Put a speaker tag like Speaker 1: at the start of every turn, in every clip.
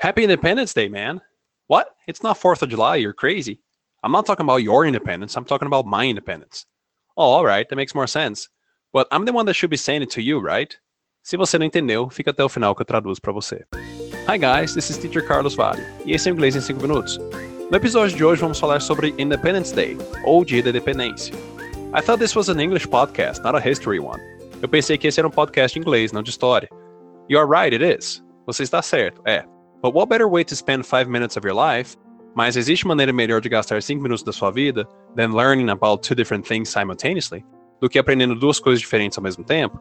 Speaker 1: Happy Independence Day, man. What? It's not 4th of July, you're crazy. I'm not talking about your independence, I'm talking about my independence. Oh, alright, that makes more sense. But I'm the one that should be saying it to you, right? Se você não entendeu, fica até o final que eu traduzo para você. Hi guys, this is Teacher Carlos Vale, e esse é o Inglês em 5 Minutos. No episódio de hoje vamos falar sobre Independence Day, ou Dia da Independência. I thought this was an English podcast, not a history one. Eu pensei que esse era um podcast de inglês, não de história. You're right, it is. Você está certo, é. But what better way to spend 5 minutes of your life? Mas existe maneira melhor de gastar 5 minutos da sua vida than learning about two different things simultaneously? Do que aprendendo duas coisas diferentes ao mesmo tempo?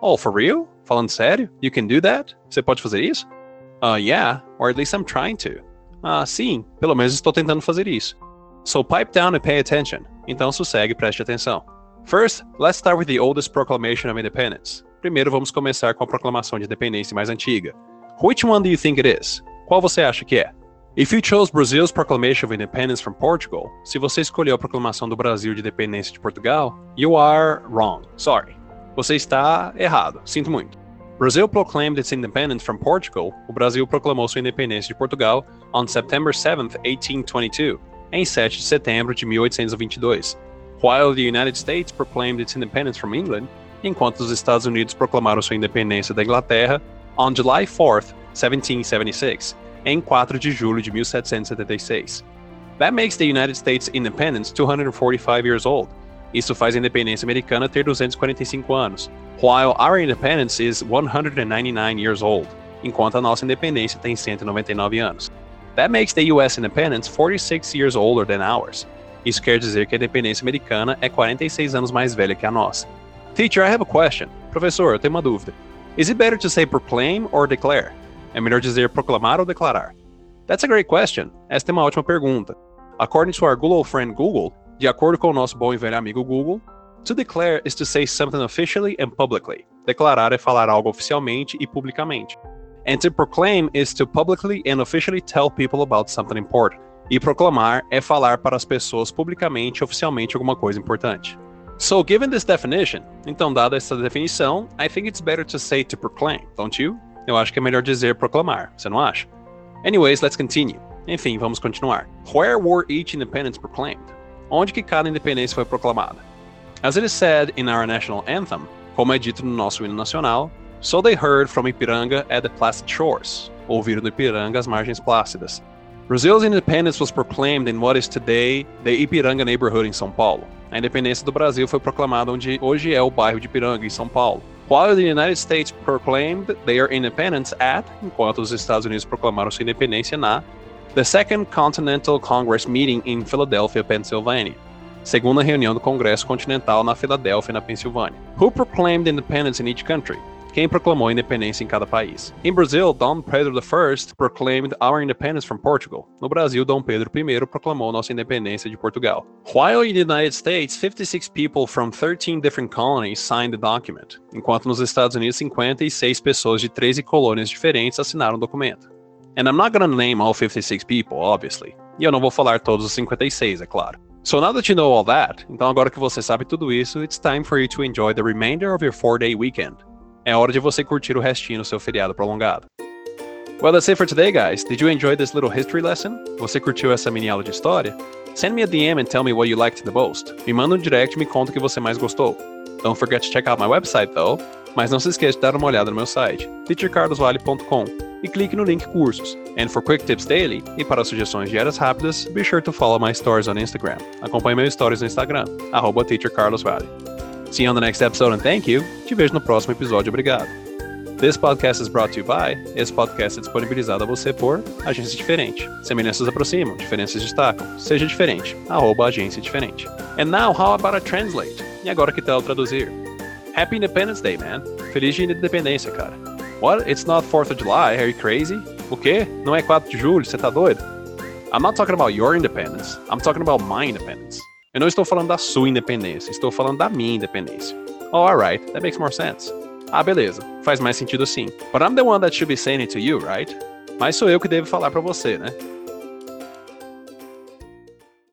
Speaker 1: Oh, for real? Falando sério? You can do that? Você pode fazer isso? Uh, yeah, or at least I'm trying to. Ah, sim, pelo menos estou tentando fazer isso. So pipe down and pay attention. Então sossegue e preste atenção. First, let's start with the oldest proclamation of independence. Primeiro vamos começar com a proclamação de independência mais antiga, Which one do you think it is? Qual você acha que é? If you chose Brazil's proclamation of independence from Portugal, se você escolheu a proclamação do Brasil de independência de Portugal, you are wrong. Sorry. Você está errado. Sinto muito. Brazil proclaimed its independence from Portugal. O Brasil proclamou sua independência de Portugal on September 7, 1822, em 7 de setembro de 1822. While the United States proclaimed its independence from England, enquanto os Estados Unidos proclamaram sua independência da Inglaterra on July 4th, 1776, em 4 de julho de 1776. That makes the United States independence 245 years old. Isso faz a independência americana ter 245 anos, while our independence is 199 years old, enquanto a nossa independência tem 199 anos. That makes the US independence 46 years older than ours. Isso quer dizer que a independência americana é 46 anos mais velha que a nossa. Teacher, I have a question. Professor, eu tenho uma dúvida. Is it better to say proclaim or declare? É melhor dizer proclamar ou declarar? That's a great question. Esta é uma ótima pergunta. According to our Google friend Google, de acordo com o nosso bom e velho amigo Google, to declare is to say something officially and publicly. Declarar é falar algo oficialmente e publicamente. And to proclaim is to publicly and officially tell people about something important. E proclamar é falar para as pessoas publicamente e oficialmente alguma coisa importante. So, given this definition, então dada essa definição, I think it's better to say to proclaim, don't you? Eu acho que é melhor dizer proclamar, você não acha? Anyways, let's continue. Enfim, vamos continuar. Where were each independence proclaimed? Onde que cada independência foi proclamada? As it is said in our national anthem, como é dito no nosso hino nacional, so they heard from Ipiranga at the placid shores. Ouviram do Ipiranga as margens plácidas. Brazil's independence was proclaimed in what is today the Ipiranga neighborhood in São Paulo. A independência do Brasil foi proclamada onde hoje é o bairro de Ipiranga, em São Paulo. While the United States proclaimed their independence at, enquanto os Estados Unidos proclamaram sua independência na, the Second Continental Congress meeting in Philadelphia, Pennsylvania. Segunda reunião do Congresso Continental na Filadélfia, na Pensilvânia. Who proclaimed independence in each country? Quem proclamou independência em cada país. Em Brasil, Dom Pedro I proclaimed our independence from Portugal. No Brasil, Dom Pedro I proclamou nossa independência de Portugal. While in the United States, 56 people from 13 different colonies signed the document, enquanto nos Estados Unidos, 56 pessoas de 13 colônias diferentes assinaram o documento. And I'm not gonna name all 56 people, obviously. E eu não vou falar todos os 56, é claro. So now that you know all that, então agora que você sabe tudo isso, it's time for you to enjoy the remainder of your four-day weekend. É hora de você curtir o restinho do seu feriado prolongado. Well, that's it for today, guys. Did you enjoy this little history lesson? Você curtiu essa mini aula de história? Send me a DM and tell me what you liked the most. Me manda um direct e me conta o que você mais gostou. Don't forget to check out my website, though. Mas não se esqueça de dar uma olhada no meu site, teachercardosvale.com, e clique no link Cursos. And for quick tips daily, e para sugestões diárias rápidas, be sure to follow my stories on Instagram. Acompanhe meus stories no Instagram, arroba teachercarlosvale. See you on the next episode and thank you. Te vejo no próximo episódio. Obrigado. This podcast is brought to you by. Esse podcast é disponibilizado a você por Agência Diferente. Semelhanças aproximam, diferenças destacam. Seja diferente. Arroba Agência Diferente. And now, how about a translate? E agora que tal traduzir? Happy Independence Day, man. Feliz dia de independência, cara. What? It's not 4th of July. Are you crazy? O quê? Não é 4 de julho? Você tá doido? I'm not talking about your independence. I'm talking about my independence. Eu não estou falando da sua independência, estou falando da minha independência. Alright, that makes more sense. Ah, beleza, faz mais sentido assim. But I'm the one that should be saying it to you, right? Mas sou eu que devo falar para você, né?